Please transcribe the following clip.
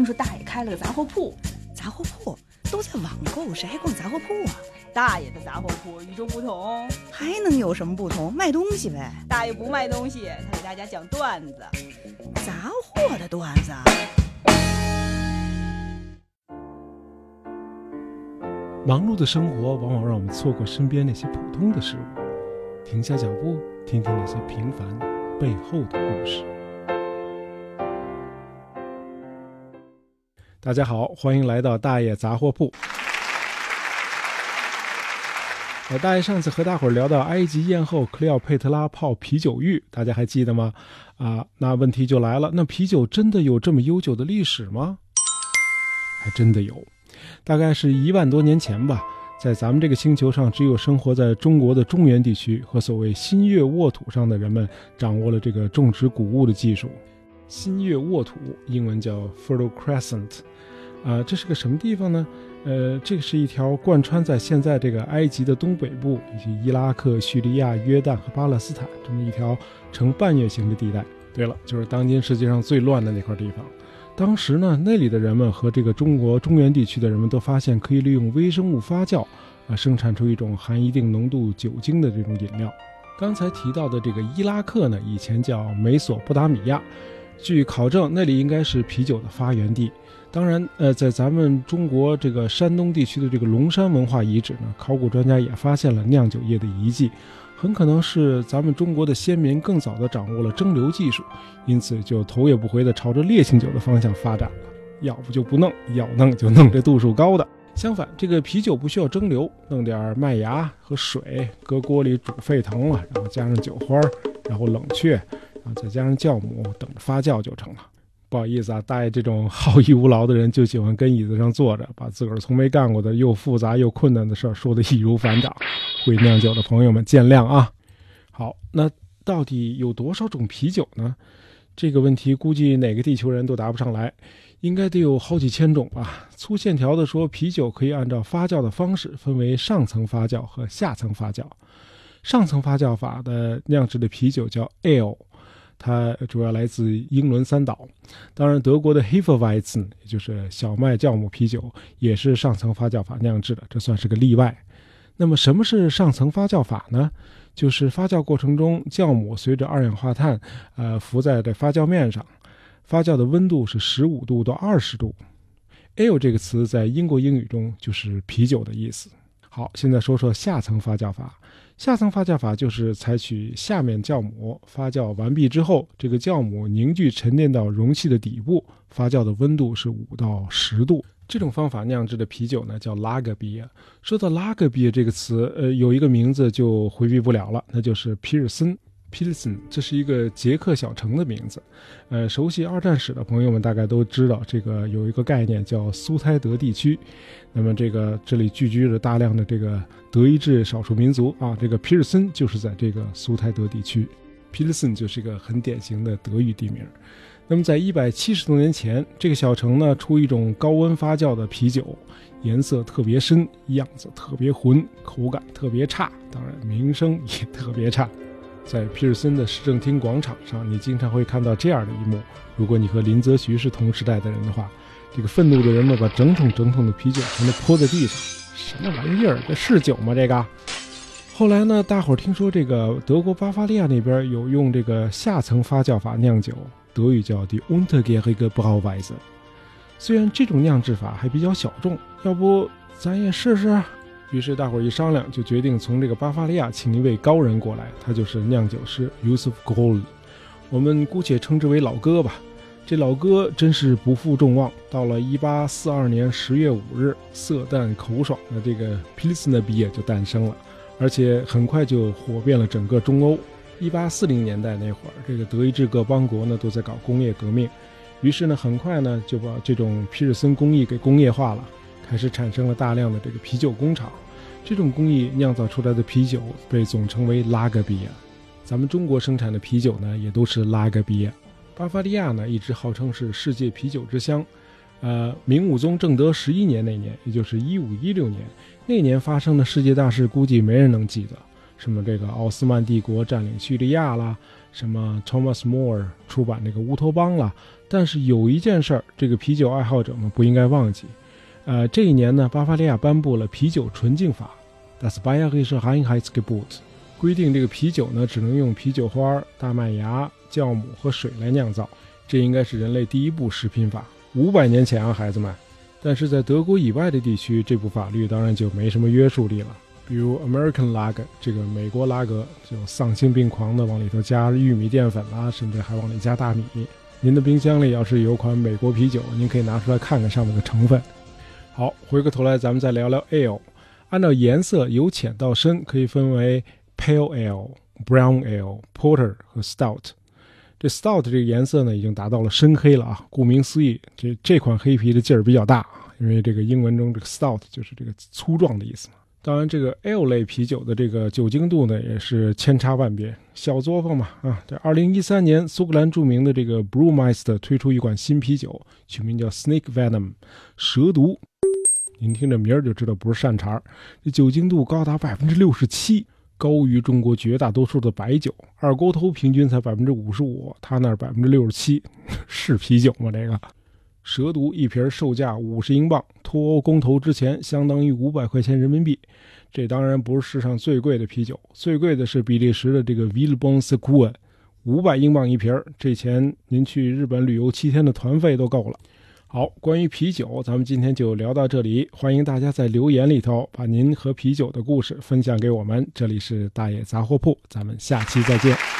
听说大爷开了个杂货铺，杂货铺都在网购，谁还逛杂货铺啊？大爷的杂货铺与众不同，还能有什么不同？卖东西呗。大爷不卖东西，他给大家讲段子，杂货的段子。忙碌的生活往往让我们错过身边那些普通的事物，停下脚步，听听那些平凡背后的故事。大家好，欢迎来到大爷杂货铺。呃，大爷上次和大伙儿聊到埃及艳后克利奥佩特拉泡啤酒浴，大家还记得吗？啊，那问题就来了，那啤酒真的有这么悠久的历史吗？还真的有，大概是一万多年前吧，在咱们这个星球上，只有生活在中国的中原地区和所谓新月沃土上的人们，掌握了这个种植谷物的技术。新月沃土，英文叫 Fertile Crescent，啊，这是个什么地方呢？呃，这个是一条贯穿在现在这个埃及的东北部，以及伊拉克、叙利亚、约旦和巴勒斯坦这么一条呈半月形的地带。对了，就是当今世界上最乱的那块地方。当时呢，那里的人们和这个中国中原地区的人们都发现，可以利用微生物发酵，啊，生产出一种含一定浓度酒精的这种饮料。刚才提到的这个伊拉克呢，以前叫美索不达米亚。据考证，那里应该是啤酒的发源地。当然，呃，在咱们中国这个山东地区的这个龙山文化遗址呢，考古专家也发现了酿酒业的遗迹，很可能是咱们中国的先民更早的掌握了蒸馏技术，因此就头也不回的朝着烈性酒的方向发展了。要不就不弄，要弄就弄这度数高的。相反，这个啤酒不需要蒸馏，弄点麦芽和水，搁锅里煮沸腾了，然后加上酒花，然后冷却。啊再加上酵母，等着发酵就成了。不好意思啊，大爷这种好逸恶劳的人就喜欢跟椅子上坐着，把自个儿从没干过的又复杂又困难的事儿说得易如反掌。会酿酒的朋友们见谅啊。好，那到底有多少种啤酒呢？这个问题估计哪个地球人都答不上来，应该得有好几千种吧。粗线条的说，啤酒可以按照发酵的方式分为上层发酵和下层发酵。上层发酵法的酿制的啤酒叫 ale。它主要来自英伦三岛，当然，德国的 Hefeweizen，也就是小麦酵母啤酒，也是上层发酵法酿制的，这算是个例外。那么，什么是上层发酵法呢？就是发酵过程中，酵母随着二氧化碳，呃，浮在这发酵面上，发酵的温度是十五度到二十度。Ale 这个词在英国英语中就是啤酒的意思。好，现在说说下层发酵法。下层发酵法就是采取下面酵母发酵完毕之后，这个酵母凝聚沉淀到容器的底部，发酵的温度是五到十度。这种方法酿制的啤酒呢叫拉格比亚。说到拉格比亚这个词，呃，有一个名字就回避不了了，那就是皮尔森。Pilsen，这是一个捷克小城的名字。呃，熟悉二战史的朋友们大概都知道，这个有一个概念叫苏台德地区。那么这个这里聚居着大量的这个德意志少数民族啊，这个皮尔森就是在这个苏台德地区。Pilsen 就是一个很典型的德语地名。那么在一百七十多年前，这个小城呢出一种高温发酵的啤酒，颜色特别深，样子特别浑，口感特别差，当然名声也特别差。在皮尔森的市政厅广场上，你经常会看到这样的一幕：如果你和林则徐是同时代的人的话，这个愤怒的人们把整桶整桶的啤酒全都泼在地上。什么玩意儿？这是酒吗？这个？后来呢？大伙儿听说这个德国巴伐利亚那边有用这个下层发酵法酿酒，德语叫 Die u n t e r g e r i g e Brauweise。虽然这种酿制法还比较小众，要不咱也试试？于是大伙儿一商量，就决定从这个巴伐利亚请一位高人过来，他就是酿酒师 Yusuf Goll，我们姑且称之为老哥吧。这老哥真是不负众望，到了1842年10月5日，色淡口爽的这个 Pilsner Bier 就诞生了，而且很快就火遍了整个中欧。1840年代那会儿，这个德意志各邦国呢都在搞工业革命，于是呢很快呢就把这种皮尔森工艺给工业化了。开始产生了大量的这个啤酒工厂，这种工艺酿造出来的啤酒被总称为拉格比亚。咱们中国生产的啤酒呢，也都是拉格比亚。巴伐利亚呢，一直号称是世界啤酒之乡。呃，明武宗正德十一年那年，也就是一五一六年，那年发生的世界大事，估计没人能记得。什么这个奥斯曼帝国占领叙利亚啦，什么 Thomas More 出版这个乌托邦啦。但是有一件事儿，这个啤酒爱好者们不应该忘记。呃，这一年呢，巴伐利亚颁布了啤酒纯净法，Das Bayerische Reinheitsgebot，规定这个啤酒呢只能用啤酒花、大麦芽、酵母和水来酿造。这应该是人类第一部食品法，五百年前啊，孩子们。但是在德国以外的地区，这部法律当然就没什么约束力了。比如 American Lager 这个美国拉格，就丧心病狂的往里头加玉米淀粉啦，甚至还往里加大米。您的冰箱里要是有款美国啤酒，您可以拿出来看看上面的成分。好，回过头来咱们再聊聊 Ale。按照颜色由浅到深，可以分为 Pale Ale、Brown Ale、Porter 和 Stout。这 Stout 这个颜色呢，已经达到了深黑了啊！顾名思义，这这款黑啤的劲儿比较大，因为这个英文中这个 Stout 就是这个粗壮的意思嘛。当然，这个 Ale 类啤酒的这个酒精度呢，也是千差万别。小作坊嘛，啊，这2013年苏格兰著名的这个 Brewmeister 推出一款新啤酒，取名叫 Snake Venom，蛇毒。您听这名儿就知道不是善茬，这酒精度高达百分之六十七。高于中国绝大多数的白酒，二锅头平均才百分之五十五，他那儿百分之六十七，是啤酒吗？这个蛇毒一瓶售价五十英镑，脱欧公投之前相当于五百块钱人民币。这当然不是世上最贵的啤酒，最贵的是比利时的这个 v i l b o n Secours，五百英镑一瓶儿，这钱您去日本旅游七天的团费都够了。好，关于啤酒，咱们今天就聊到这里。欢迎大家在留言里头把您和啤酒的故事分享给我们。这里是大爷杂货铺，咱们下期再见。